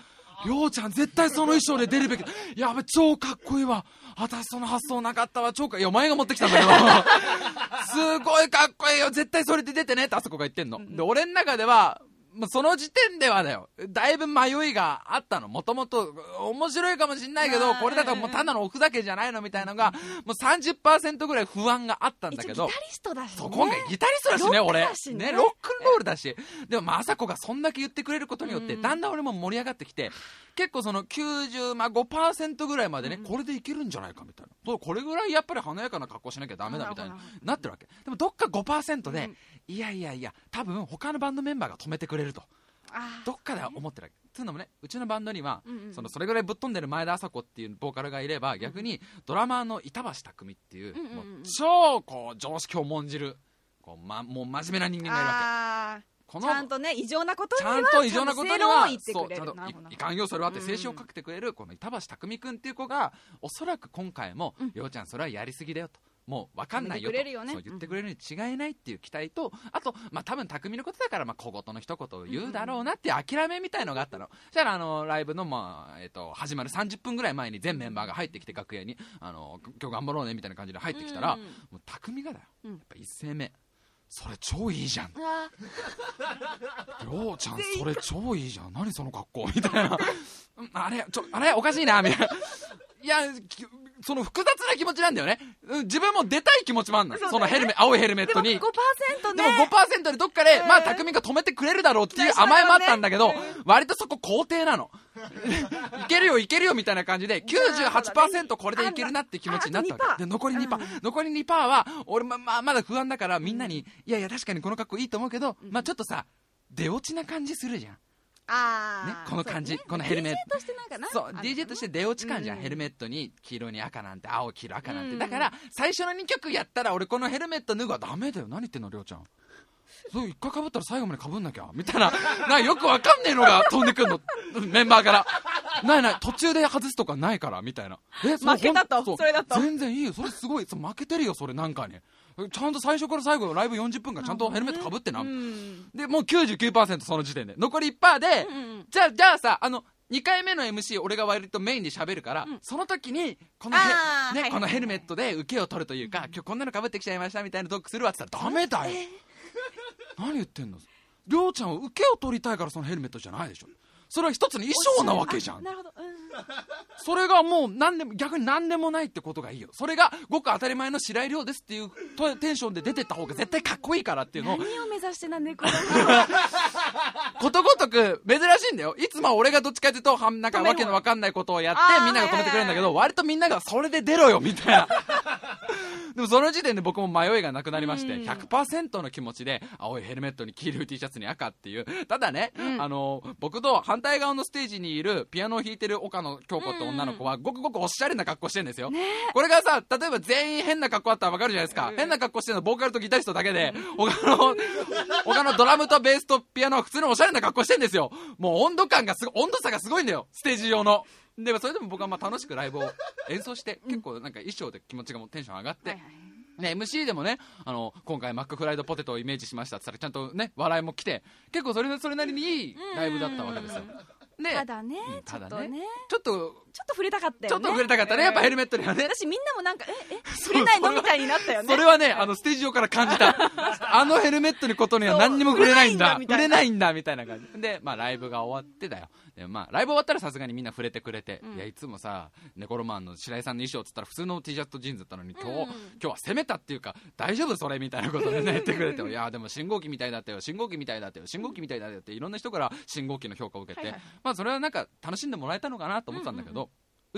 りょうちゃん絶対その衣装で出るべきだ。やべ、超かっこいいわ。私その発想なかったわ、超か、いや、お前が持ってきたんだけど。すごいかっこいいよ、絶対それで出てねって朝子が言ってんの。で、俺の中では、まあ、その時点ではだよ。だいぶ迷いがあったの。もともと、面白いかもしんないけど、これだともうただの置くだけじゃないのみたいなのが、もう30%ぐらい不安があったんだけどギタ。リストだしねそう、今回ギタリストだしね、俺。ねロックンロールだし。でも、まさこがそんだけ言ってくれることによって、うんだんだん俺も盛り上がってきて、結構その90、まあ5%ぐらいまでね、これでいけるんじゃないかみたいな。これぐらいやっぱり華やかな格好しなきゃダメだみたいにななってるわけ。でもどっか5%で、うんいやいやいや、多分他のバンドメンバーが止めてくれると。あー。どっかでは思ってるわけ。つうのもね、うちのバンドには、うんうん。そのそれぐらいぶっ飛んでる前田麻子っていうボーカルがいれば、逆にドラマーの板橋匠っていう、うんうんうんもう超こう常識を重んじる、こうま、もう真面目な人間がいるわあけ。こーちゃんとね異常なことちゃんにはと異常なことにはそうちゃんといいかんよそれはってうん静止をかけてくれるこの板橋匠君っていう子がおそらく今回もうん「ようちゃんそれはやりすぎだよ」と。もう分かんないよとねそう言ってくれるに違いないっていう期待と、あと、まあ、多分匠のことだから、まあ、小言の一言を言うだろうなっていう諦めみたいのがあったの。そしたら、あの、ライブの、まあ、えっ、と、始まる30分ぐらい前に全メンバーが入ってきて楽屋に、あの、今日頑張ろうねみたいな感じで入ってきたら、うんうんもう匠がだよ。うんやっぱ一声目。それ超いいじゃん。ありょうちゃん、それ超いいじゃん。何その格好みたいな。うんあれ、ちょ、あれ、おかしいな、みたいな。いや、きその複雑な気持ちなんだよね。うん自分も出たい気持ちもあんの。そのヘルメ、青いヘルメッーでもトに。5%でもね5%でどっかで、うんまあ、匠が止めてくれるだろうっていう甘えもあったんだけど、割とそこ肯定なの。いけるよ、いけるよ、みたいな感じで、98%これでいけるなって気持ちになったわけ。で、残り2%。うん残り2%は、俺ま、まあ、まだ不安だから、みんなに、いやいや、確かにこの格好いいと思うけど、まあ、ちょっとさ、出落ちな感じするじゃん。ねあー、この感じね。このヘルメット。DJ としてなんかなそう DJ として出落ち感じゃん、うん。ヘルメットに黄色に赤なんて青黄色赤なんて、うん。だから最初の2曲やったら俺このヘルメット脱ぐはダメだよ。何言ってんのりょうちゃん。そう一回かぶったら最後までかぶんなきゃ。みたいな。なよくわかんねえのが飛んでくんの。メンバーから。ないない途中で外すとかないから。みたいな。え負けたと。それだと。全然いいよ。それすごい。そう負けてるよそれなんかにちゃんと最初から最後ライブ40分間ちゃんとヘルメットかぶってな、うん。でもう99%その時点で。残り1%で、うんうんじゃあ、じゃあさ、あの、2回目の MC 俺が割とメインで喋るから、うん。その時に、このヘ,、ねあーはいはいこのヘルメットで受けを取るというか、今日こんなの被ってきちゃいましたみたいなトークするわって言ったらダメだよ。何言ってんの？りょうちゃんは受けを取りたいからそのヘルメットじゃないでしょ。それは一つの衣装なわけじゃん。あ。なるほど、うん。それがもう何でも、逆に何でもないってことがいいよ。それがごく当たり前の白井亮ですっていうとテンションで出てった方が絶対かっこいいからっていうのを。何を目指してなんでこれことごとく珍しいんだよ。いつもは俺がどっちかっていうと、なんかわけのわかんないことをやってみんなが止めてくれるんだけど、割とみんながそれで出ろよみたいな。でももその時点で僕も迷いがなくなりまして、うん。100%の気持ちで青いヘルメットに黄色い T シャツに赤っていう。ただね、うん。あの僕と反対側のステージにいるピアノを弾いてる岡野京子って女の子はごくごくおしゃれな格好してるんですよ、これがさ例えば全員変な格好あったら分かるじゃないですか、変な格好してるのボーカルとギタリストだけで、他の他のドラムとベースとピアノは普通のおしゃれな格好してるんですよ。もう温度感がすごい温度差がすごいんだよ。ステージ上の。でもそれでも僕はまあ楽しくライブを演奏して、結構なんか衣装で気持ちがもうテンション上がって、はいはいね、MC でもねあの今回マックフライドポテトをイメージしましたって言ったらちゃんとね笑いも来て結構それそれなりにいいライブだったわけですよ。でただねただねっとね。ちょっとちょっと触れたかったよね。ちょっと触れたかったね。やっぱヘルメットにはね。私みんなもなんかええ触れないの？みたいになったよね。それはね、あの、ステージ上から感じた。あのヘルメットにことには何にも触れないんだ。触れないんだ、みたいな。感じ。で、まあ、ライブが終わってだよ。で、まあ、ライブ終わったらさすがにみんな触れてくれて、うん。いや、いつもさ、ネコロマンの白井さんの衣装っつったら普通の T シャツとジーンズだったのに、今日、うん。今日は攻めたっていうか、大丈夫？それ？みたいなことでね、言ってくれて、いや、でも信号機みたいだったよ、信号機みたいだったよ、信号機みたいだったよって、いろんな人から信号機の評価を受けて、はいはい。まあ、それはなんか楽しんでもらえたのかなと思ってたんだけど、う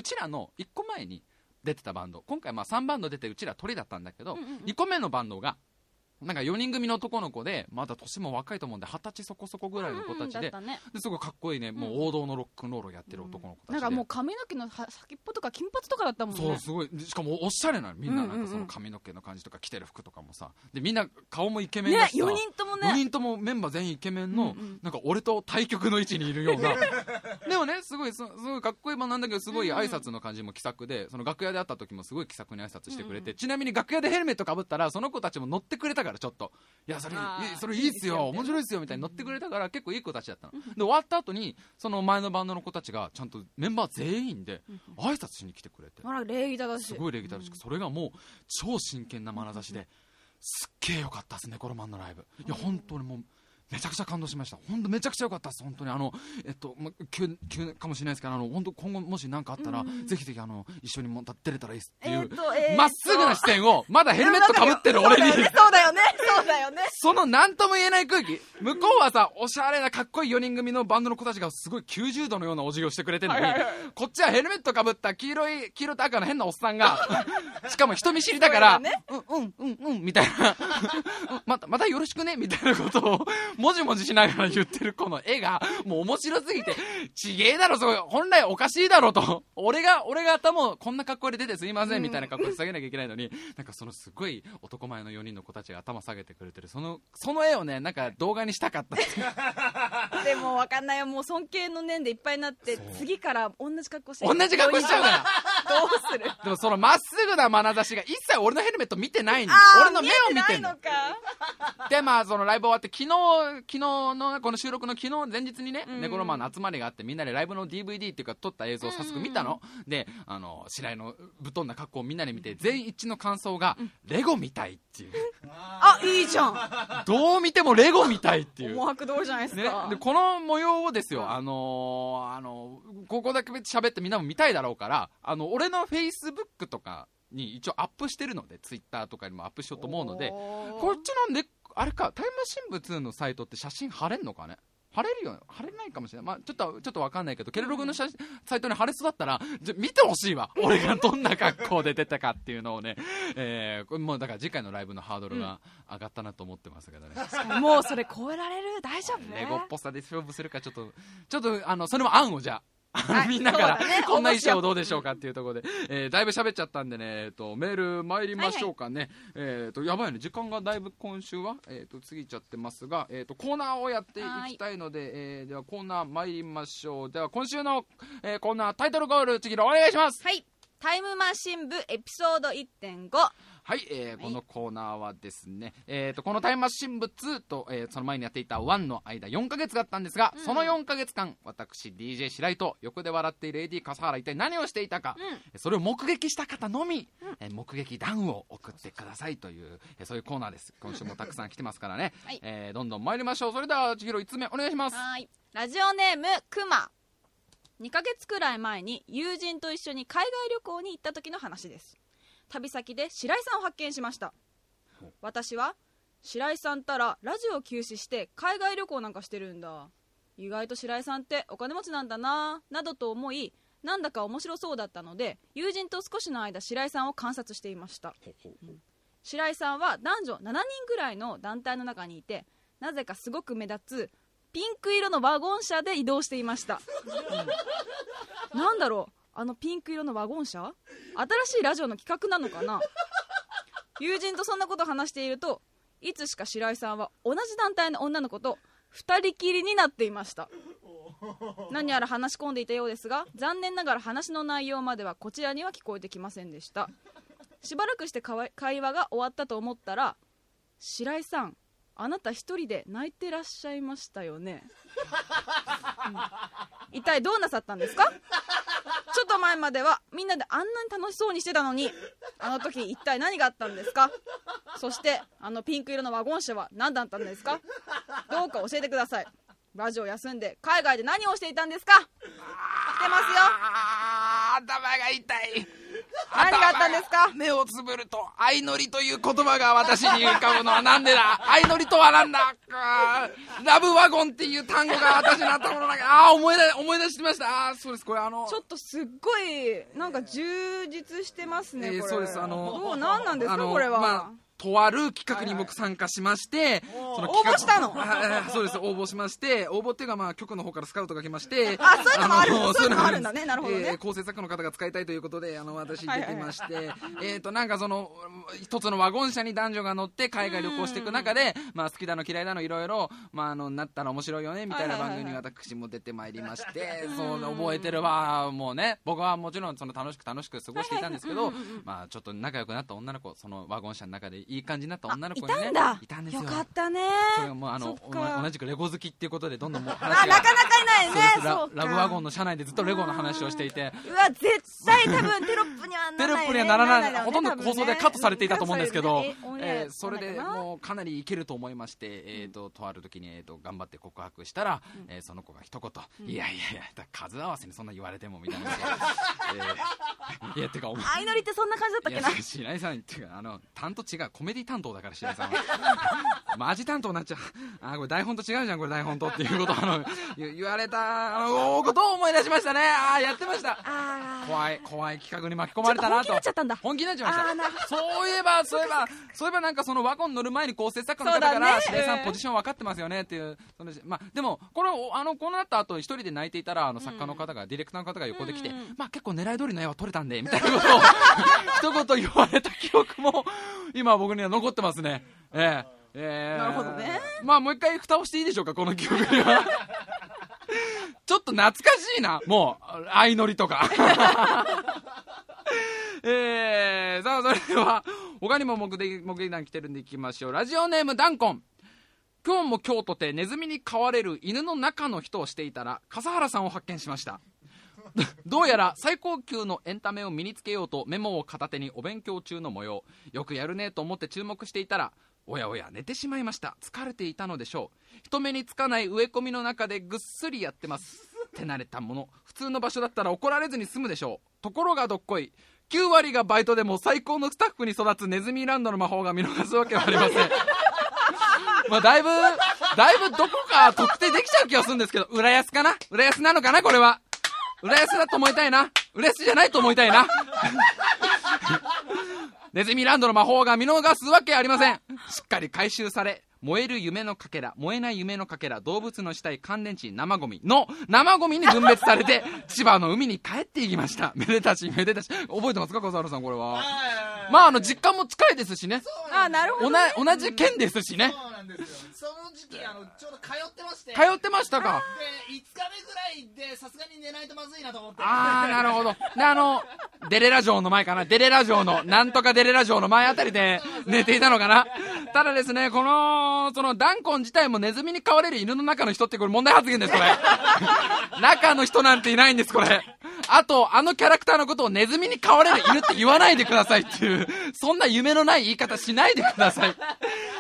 ちらの1個前に出てたバンド。今回まあ3バンド出てうちら鳥だったんだけど、うんうんうん。2個目のバンドがなんか4人組の男の子でまだ年も若いと思うんで二十歳そこそこぐらいの子たちで,、ですごいかっこいいね、もう王道のロックンロールをやってる男の子たちで、なんかもう髪の毛のは先っぽとか金髪とかだったもんね。そうすごい。しかもおしゃれなのみんななんかその髪の毛の感じとか着てる服とかもさ。でみんな顔もイケメンだねしさ、4人とも4ね人ともメンバー全員イケメンの、なんか俺と対極の位置にいるような。でもねすごいすすごいかっこいい版なんだけどすごい挨拶の感じも気さくでその楽屋で会った時もすごい気さくに挨拶してくれて、ちなみに楽屋でヘルメットかぶったらその子たちも乗ってくれたからちょっといやそれそれいいっすよ面白いっすよみたいに乗ってくれたから結構いい子たちだったの。で終わった後にその前のバンドの子たちがちゃんとメンバー全員で挨拶しに来てくれて。あら礼儀正しい。すごい礼儀正しく、それがもう超真剣な眼差しですっげえよかったっすねコロマンのライブ。いや本当にもうめちゃくちゃ感動しました。本当めちゃくちゃよかったっす。本当にあのえっと、ま、急急かもしれないですけどあの本当今後もし何かあったら、ぜひぜひあの一緒にも出れたらいいっすっていうえーとえーっすぐな視線をまだヘルメットかぶってる俺に。そうだよね。そうだよね。そ の何とも言えない空気。向こうはさおしゃれなかっこいい4人組のバンドの子たちがすごい90度のようなお辞儀をしてくれてるのに、こっちはヘルメットかぶった黄色い黄色と赤の変なおっさんがしかも人見知りだから、そううんうんうんうんみたいな。う んまたまたよろしくねみたいなことをもじもじしながら言ってるこの絵がもう面白すぎてちげえだろそれ本来おかしいだろと。俺が俺が頭をこんな格好で出てすいませんみたいな格好で下げなきゃいけないのになんかそのすごい男前の4人の子たちが頭下げてくれてるそのその絵をねなんか動画にしたかった。でも分かんないよもう尊敬の念でいっぱいになって次から同じ格好して同じ格好しちゃうからどうする？でもそのまっすぐな眼差しが一切俺のヘルメット見てない俺の目を見てんの。ないのか。でまあそのライブ終わって昨日昨日のこの収録の昨日前日にね、うん。ネコロマンの集まりがあってみんなでライブの DVD っていうか撮った映像を早速見たの、であの白井のぶっ飛んだ格好をみんなで見て全員一致の感想が、レゴみたいっていう。あいいじゃん。どう見てもレゴみたいっていう。思惑通りじゃないですね。か、、でこの模様をですよ、あのーあのここだけ喋ってみんなも見たいだろうからあの俺のフェイスブックとかに一応アップしてるのでツイッターとかにもアップしようと思うのでこっちのねあれかタイムマシン部2のサイトって写真貼れんのかね？貼れるよ貼れないかもしれない、まあ、ちょっとちょっとわかんないけどケルログの写真サイトに貼れそうだったらじゃ見てほしいわ。俺がどんな格好で出たかっていうのをね、えーもうだから次回のライブのハードルが上がったなと思ってますけどね、もうそれ超えられる？大丈夫？レゴっぽさで勝負するかちょっとちょっとあのそれも案をじゃあはい みんなから、こんな衣装どうでしょうかっていうところで、えーだいぶ喋っちゃったんでね、えー、とメール参りましょうかね、えー、とやばいね。時間がだいぶ今週は、えー、と過ぎちゃってますが、えー、とコーナーをやっていきたいので、えーではコーナー参りましょう。では今週の、えーコーナータイトルゴールちぎろお願いします。はい。タイムマシン部エピソード1.5はい、えーこのコーナーはですね、えー、とこのタイムマシン部2と、えーその前にやっていた1の間4ヶ月だったんですが、その4ヶ月間私 DJ 白井と横で笑っている AD 笠原一体何をしていたか、うそれを目撃した方のみ、えー目撃談を送ってくださいという、えーそういうコーナーです。今週もたくさん来てますからね、はい。えーどんどん参りましょう。それでは千尋5つ目お願いします。はい。ラジオネームくま。2ヶ月くらい前に友人と一緒に海外旅行に行った時の話です旅先で白井さんを発見しました。私は白井さんたらラジオを休止して海外旅行なんかしてるんだ。意外と白井さんってお金持ちなんだななどと思いなんだか面白そうだったので友人と少しの間白井さんを観察していました。白井さんは男女7人ぐらいの団体の中にいてなぜかすごく目立つピンク色のワゴン車で移動していました、うん。なんだろうあのピンク色のワゴン車？新しいラジオの企画なのかな？友人とそんなこと話しているといつしか白井さんは同じ団体の女の子と2人きりになっていました。何やら話し込んでいたようですが残念ながら話の内容まではこちらには聞こえてきませんでした。しばらくして会話が終わったと思ったら白井さんあなた一人で泣いてらっしゃいましたよね、うん。一体どうなさったんですか？ちょっと前まではみんなであんなに楽しそうにしてたのにあの時一体何があったんですか？そしてあのピンク色のワゴン車は何だったんですか？どうか教えてください。ラジオ休んで海外で何をしていたんですか？来てますよ。頭が痛い。何があったんですか？目をつぶると相乗りという言葉が私に浮かぶのはなんでだ？相乗りとはなんだ？ラブワゴンっていう単語が私の頭の中ああ思い出思い出してました。あーそうです。これあのちょっとすっごいなんか充実してますね、えーそうです。あのどう何なんですか？これは、まあとある企画に僕参加しまして、その応募したの？そうです。応募しまして応募っていうかまあ局の方からスカウトが来まして あそういうのもあるのそういうのもあるんだね。なるほどね。えー構成作家の方が使いたいということであの私出てまして、えっとなんかその一つのワゴン車に男女が乗って海外旅行していく中でまあ好きだの嫌いだのいろいろまああのなったら面白いよねみたいな番組に私も出てまいりましてそう覚えてるわもうね。僕はもちろんその楽しく楽しく過ごしていたんですけどまあちょっと仲良くなった女の子そのワゴン車の中でいい感じになった女の子いにね。たんだ。いたんですよ。よかったね。それがもうあの同じくレゴ好きっていうことでどんどんもうあ話がなかなかいないね。ララブワゴンの車内でずっとレゴの話をしていて。うわ絶対多分テロップにはならない、ね、テロップにはならない。ね。ほとんど放送でカットされていたと思うんですけど、えーそれでもうかなりいけると思いまして、えー、ととある時に、えー、と頑張って告白したら、えーその子が一言、いやいやいやだ数合わせにそんな言われてもみたいな、えーいやてかお前相乗りってそんな感じだったっいけな。や白井さんっていうかあの担当違うコメディ担当だから白井さんは。マジ担当になっちゃう。あこれ台本と違うじゃんこれ台本とっていうことをあの 言言われたあのことを思い出しましたね。ああやってました。怖い怖い企画に巻き込まれたなと。本気になっちゃったんだ。本気になっちゃいました。そういえばそういえばそういえばなんかそのワゴン乗る前に構成作家の方から、白井さうんんポジション分かってますよねっていうそのまあでもこれをあのこの後後一人で泣いていたらあの作家の方が、ディレクターの方が横で来て、まあ結構狙い通りの絵は撮れたんでみたいなことを 一言言われた記憶も今僕には残ってますね。ええええ。なるほどね。まあもう一回蓋をしていいでしょうかこの記憶には ちょっと懐かしいな。もう相乗りとか。えー、さあそれでは他にも目撃目撃談来てるんでいきましょう。ラジオネームダンコン。今日も今日とてネズミに飼われる犬の中の人をしていたら笠原さんを発見しました どうやら最高級のエンタメを身につけようとメモを片手にお勉強中の模様。よくやるねと思って注目していたらおやおや寝てしまいました。疲れていたのでしょう。人目につかない植え込みの中でぐっすりやってます。手慣れたもの。普通の場所だったら怒られずに済むでしょう。ところがどっこい。9割がバイトでも最高のスタッフに育つネズミランドの魔法が見逃すわけはありません。まあだいぶだいぶどこか特定できちゃう気がするんですけど浦安かな？浦安なのかな？これは。浦安だと思いたいな。浦安じゃないと思いたいな。ネズミランドの魔法が見逃すわけありません。しっかり回収され燃える夢のかけら燃えない夢のかけら動物の死体乾電池生ゴミの生ゴミに分別されて 千葉の海に帰っていきました。めでたしめでたし。覚えてますか？笠原さんこれは。まああの実家も近いですしね。あーなるほおど、ね、な同じ県ですしね。そうなんですよ。その時期あのちょうど通ってまして。通ってましたか？で5日目ぐらいでさすがに寝ないとまずいなと思って。ああなるほど。であのデレラ城の前かな。デレラ城のなんとかデレラ城の前あたりで寝ていたのかな。ただですねこのそのダンコン自体もネズミに飼われる犬の中の人ってこれ問題発言ですこれ。中の人なんていないんですこれ。あとあのキャラクターのことをネズミに飼われる犬って言わないでくださいっていうそんな夢のない言い方しないでください。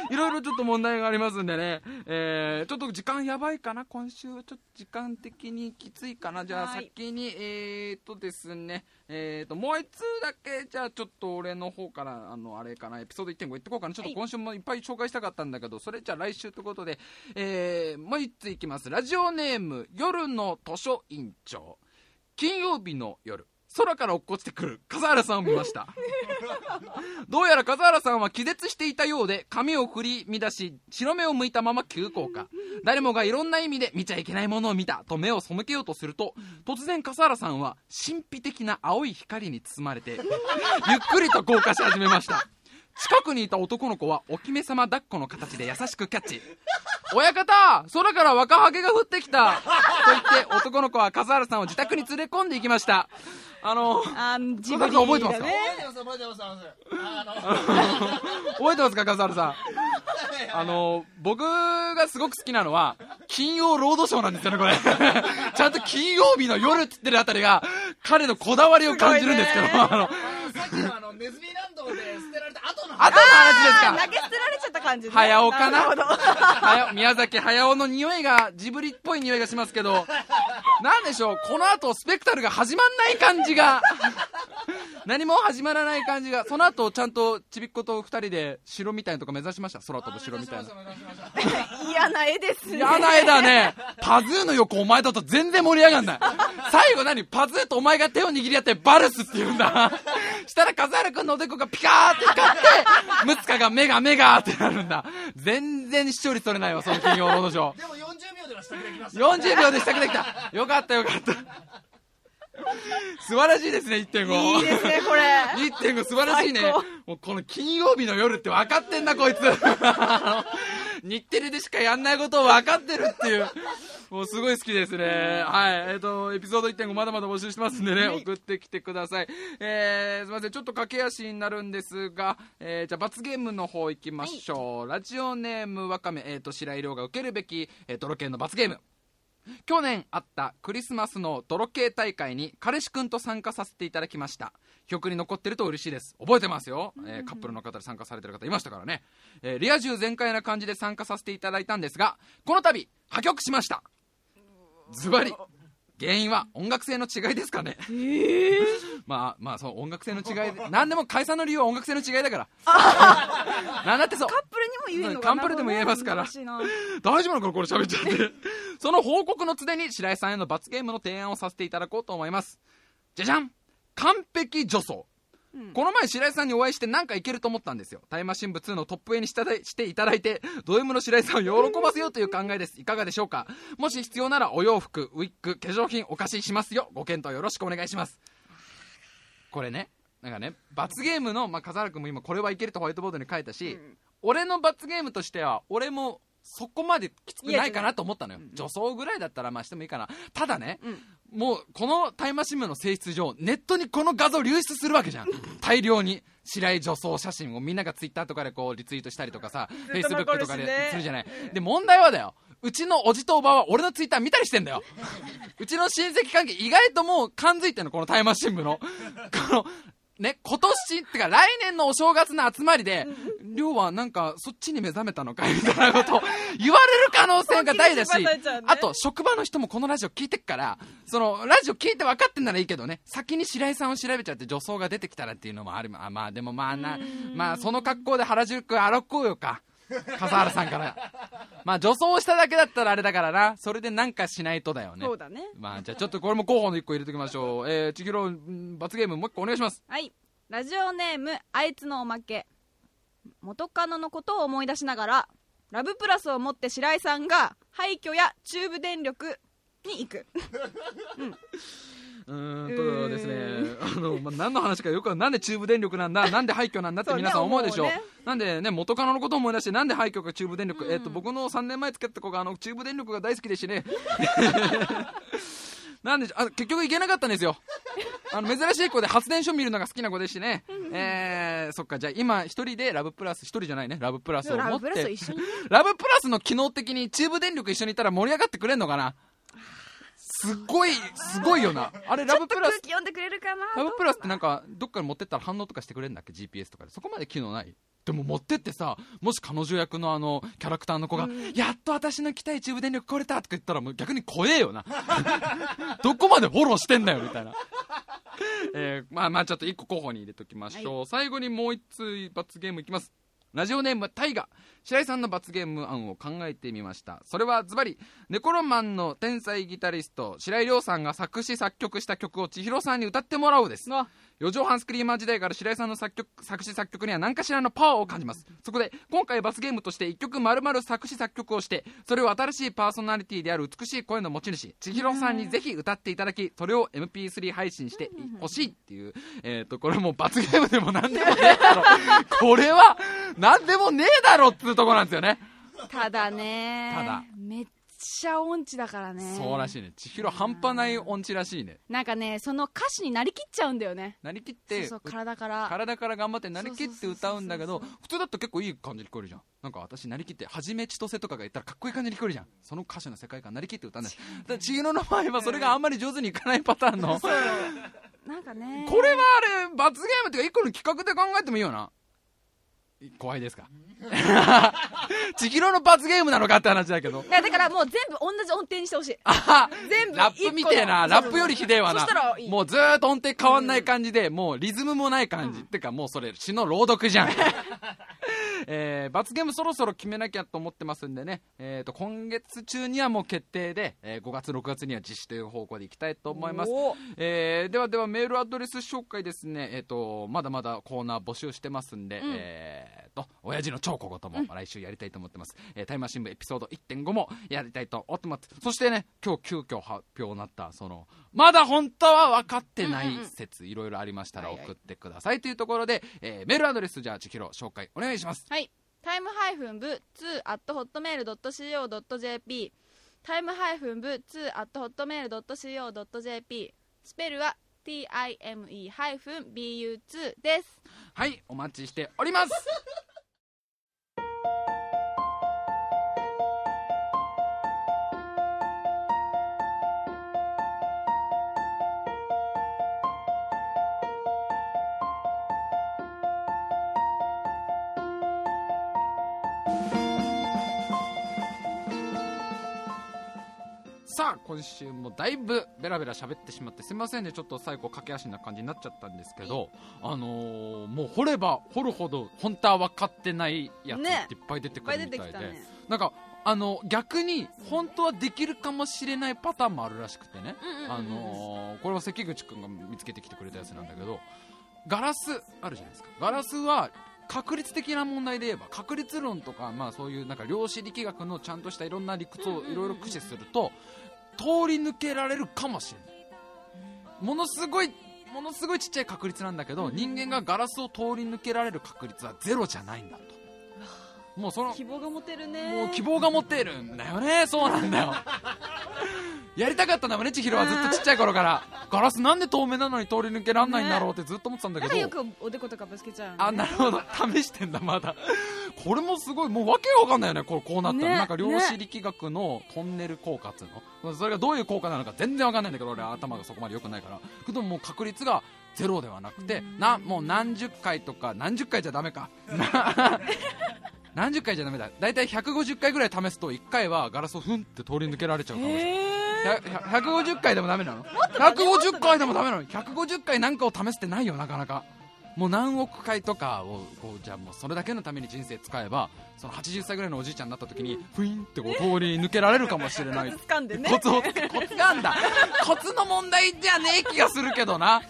いろいろちょっと問題がありますんでね、えーちょっと時間やばいかな今週は。ちょっと時間的にきついかな。じゃあはい。先にえー、とですねえー、ともう一通だけじゃあちょっと俺の方からあのあれかなエピソード1.5言ってこうかな。ちょっと今週もいっぱい紹介したかったんだけどそれじゃあ来週ということで、えー、もう一通いきます。ラジオネーム夜の図書委員長。金曜日の夜空から落っこちてくる笠原さんを見ました。どうやら笠原さんは気絶していたようで髪を振り乱し白目を向いたまま急降下。誰もがいろんな意味で見ちゃいけないものを見たと目を背けようとすると突然笠原さんは神秘的な青い光に包まれてゆっくりと降下し始めました。近くにいた男の子はお姫様抱っこの形で優しくキャッチ。親方空から若ハゲが降ってきたと言って男の子は笠原さんを自宅に連れ込んでいきましたあのジブリ覚えてますか？覚ねえてます覚えてますか笠原さん？あの僕がすごく好きなのは金曜ロードショーなんですよねこれ。ちゃんと金曜日の夜って言ってるあたりが彼のこだわりを感じるんですけど、ね。あののさっきのあのネズミランドで捨てられた後の後の話ですか投げ捨てられちゃった感じね。早尾かなるほど。はや宮崎駿の匂いがジブリっぽい匂いがしますけど。なんでしょうこの後スペクタルが始まんない感じが。何も始まらない感じが。その後ちゃんとちびっ子と二人で城みたいなとこ目指しました？空飛ぶ城みたいな。嫌な絵ですね。嫌な絵だね。パズーの横お前だと全然盛り上がんない。最後何？パズーとお前が手を握り合ってバルスって言うんだしたら笠原君のおでこがピカーって光ってムツカが目が目がってなるんだ。全然視聴率取れないわその金曜ロードショー。でも40秒では下できました。40秒で下来てきた。よかったよかった。素晴らしいですね1.5いいですねこれ。1.5素晴らしいね。もうこの金曜日の夜って分かってんなこいつ。日テレでしかやんないことを分かってるっていうもうすごい好きですね。はい。えっ、とエピソード1.5まだまだ募集してますんでね送ってきてください。えー、すいません。ちょっと駆け足になるんですが、えーじゃあ罰ゲームの方行きましょう、ラジオネームわかめ、えー、と白井亮が受けるべき、えー、とロケの罰ゲーム。去年あったクリスマスの泥系大会に彼氏くんと参加させていただきました。記憶に残ってると嬉しいです。覚えてますよ、えーカップルの方で参加されてる方いましたからね、えーリア充全開な感じで参加させていただいたんですがこの度破局しましたズバリ。原因は音楽性の違いですかね。まあまあそう音楽性の違い。で何でも解散の理由は音楽性の違いだから。なんだってそう。カップルにも言えるのかカップルでも言えますから。大丈夫なのかなこれ喋っちゃってその報告のつでに白井さんへの罰ゲームの提案をさせていただこうと思います。じゃじゃん。完璧女装うん。この前白井さんにお会いしてなんかいけると思ったんですよ。タイマシン部2のトップ絵にしていただいてド M の白井さんを喜ばせようという考えです。いかがでしょうか？もし必要ならお洋服ウィッグ化粧品お貸ししますよ。ご検討よろしくお願いします。これねなんかね罰ゲームの、まあ、笠原君も今これはいけるとホワイトボードに書いたし、うん。俺の罰ゲームとしては俺もそこまできつくないかなと思ったのよ。女装ぐらいだったらまあしてもいいかな。ただねうんもうこのタイムマシン部の性質上ネットにこの画像流出するわけじゃん。大量に白井女装写真をみんながツイッターとかでこうリツイートしたりとかさフェイスブックとかでするじゃない。で問題はだよ。うちのおじとおばは俺のツイッター見たりしてんだよ。うちの親戚関係意外ともう感づいてんのこのタイムマシン部の。このね、今年ってか来年のお正月の集まりで、りょうはなんかそっちに目覚めたのかいみたいなことを言われる可能性が大だしあと職場の人もこのラジオ聞いてっから、そのラジオ聞いて分かってんならいいけどね、先に白井さんを調べちゃって女装が出てきたらっていうのもある。まあまあでもまあな、まあその格好で原宿歩こうよか。笠原さんから。まあ女装しただけだったらあれだからな。それでなんかしないとだよねそ。うだねまあじゃあちょっとこれも候補の1個入れときましょう。えー、ちぎろ罰ゲームもう1個お願いします。はいラジオネームあいつのおまけ元カノのことを思い出しながらラブプラスを持って白井さんが廃墟や中部電力に行くう ーんとですね、あの、まあ、何の話かよくは、なんで中部電力なんだ、なんで廃墟なんだ？って皆さん思うでしょう。ね。なんでね、元カノのことを思い出して、なんで廃墟か中部電力、うんえっと、僕の3年前付き合った子が、あの、中部電力が大好きでしてね。なんで、あ、結局行けなかったんですよ。あの、珍しい子で発電所見るのが好きな子でしてね。えー、そっか、じゃあ今一人でラブプラス、一人じゃないね、ラブプラスを持って。ラブプラスと。一緒にラブプラスの機能的に中部電力一緒にいたら盛り上がってくれんのかな？すっごい、すごいよな。あれ、ラブプラス空気読んでくれるかなラブプラスってなんかどっかに持ってったら反応とかしてくれるんだっけ？GPS とかでそこまで機能ない？でも持ってってさもし彼女役のあのキャラクターの子が、やっと私の期待中部電力来れたとか言ったらもう逆に怖えよな。どこまでフォローしてんだよみたいな。えーまあまあちょっと一個候補に入れときましょう、最後にもう一つ罰ゲームいきます。ラジオネームタイガ白井さんの罰ゲーム案を考えてみました。それはズバリネコロマンの天才ギタリスト白井亮さんが作詞作曲した曲を千尋さんに歌ってもらおうです。あ四畳半スクリーマー時代から白井さんの作曲作詞作曲には何かしらのパワーを感じます。そこで今回罰ゲームとして1曲丸々作詞作曲をしてそれを新しいパーソナリティである美しい声の持ち主千尋さんにぜひ歌っていただきそれを MP3 配信してほしいっていう、えー、とこれもう罰ゲームでも何でもねえだろ。これは何でもねえだろっていうところなんですよね。ただね。ただ。めっちゃ音痴だからね。そうらしいね。千尋半端ない音痴らしいね。なんかねその歌詞になりきっちゃうんだよね。なりきっそうてそう体から。体から頑張ってなりきって歌うんだけど普通だと結構いい感じに聞こえるじゃん。なんか私なりきってはじめ千歳とかが言ったらかっこいい感じに聞こえるじゃん。その歌手の世界観なりきって歌うんだ。よだ千尋の場合はそれがあんまり上手にいかないパターンの。こなんかね。れはあれ罰ゲームっていうか一個の企画で考えてもいいよな怖いですか？千尋の罰ゲームなのかって話だけど。いやだからもう全部同じ音程にしてほしい。あ全部ラップみてえなラップよりひでえわな。もうずーっと音程変わんない感じで、もうリズムもない感じ、ってかもうそれ詩の朗読じゃん えー罰ゲームそろそろ決めなきゃと思ってますんでね、えー、と今月中にはもう決定で、えー5月6月には実施という方向でいきたいと思います。えーではではメールアドレス紹介ですね、えー、とまだまだコーナー募集してますんで、うん。えー、と親父の超小言も来週やりたいと思ってます、えータイムマシン部エピソード1.5もやりたいと思ってます。そしてね今日急遽発表になったそのまだ本当は分かってない説、いろいろありましたら送ってくださいというところで、えーメールアドレスじゃあ千尋紹介お願いします。はい。タイムハイフン部2 at hotmail.co.jp タイムハイフン部2 at hotmail.co.jp スペルは time ハイフン bu2 です。はいお待ちしております今週もだいぶベラベラ喋ってしまってすみませんね。ちょっと最後駆け足な感じになっちゃったんですけどあのーもう掘れば掘るほど本当は分かってないやつねっていっぱい出てくるみたいで、なんかあの逆に本当はできるかもしれないパターンもあるらしくてね、あのーこれは関口君が見つけてきてくれたやつなんだけどガラスあるじゃないですか。ガラスは確率的な問題で言えば確率論とか、まあ、そういうなんか量子力学のちゃんとしたいろんな理屈をいろいろ駆使すると通り抜けられるかもしれない。ものすごいものすごいちっちゃい確率なんだけど人間がガラスを通り抜けられる確率はゼロじゃないんだと。もうその希望が持てるね。もう希望が持てるんだよね。そうなんだよ やりたかったんだもんね千尋は。ずっとちっちゃい頃から。ガラスなんで透明なのに通り抜けらんないんだろうってずっと思ってたんだけど、よくおでことかぶつけちゃうのね。あなるほど。試してんだまだ。これもすごいもうわけがわかんないよねこれこうなったら、ね。なんか量子力学のトンネル効果っつうの？それがどういう効果なのか全然わかんないんだけど俺頭がそこまで良くないから。けどもう確率がゼロではなくてなもう何十回とか何十回じゃダメか。な何十回じゃダメだ。大体150回ぐらい試すと1回はガラスをふんって通り抜けられちゃうかもしれないへ100 150回でもダメなの。150回でもダメなの。150回なんかを試すってないよなかなか。もう何億回とかをこうじゃあもうそれだけのために人生使えばその80歳ぐらいのおじいちゃんになった時にふいんってこう通り抜けられるかもしれない。ー掴んでねコツをコツがあんだコツの問題じゃねえ気がするけどなう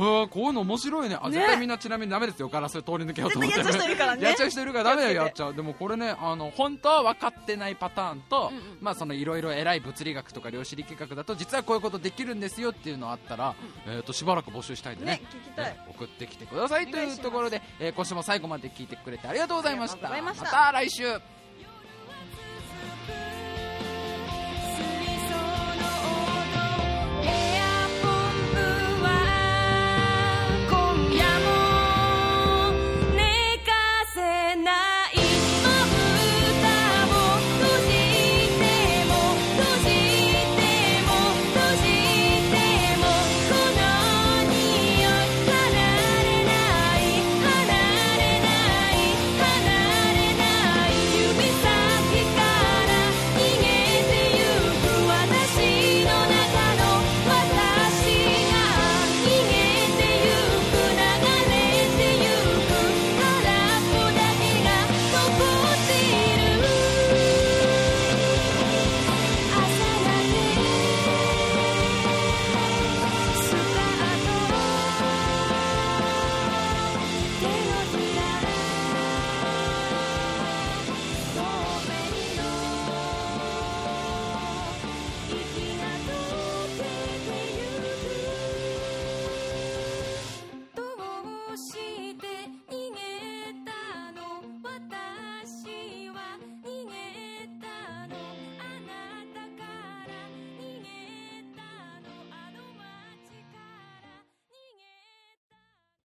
わこういうの面白いね。あね。絶対みんなちなみにダメですよガラス通り抜けようと思って。やっちゃう人いるからね。やっちゃう人いるからダメだよやっちゃう。でもこれねあの本当は分かってないパターンと、うんうん。まあそのいろいろ偉い物理学とか量子力学だと実はこういうことできるんですよっていうのあったら、えー、としばらく募集したいんでねね聞きたい。ね送ってきてくださいというところで、えー今週も最後まで聞いてくれてありがとうございました。ありがとうございました。また来週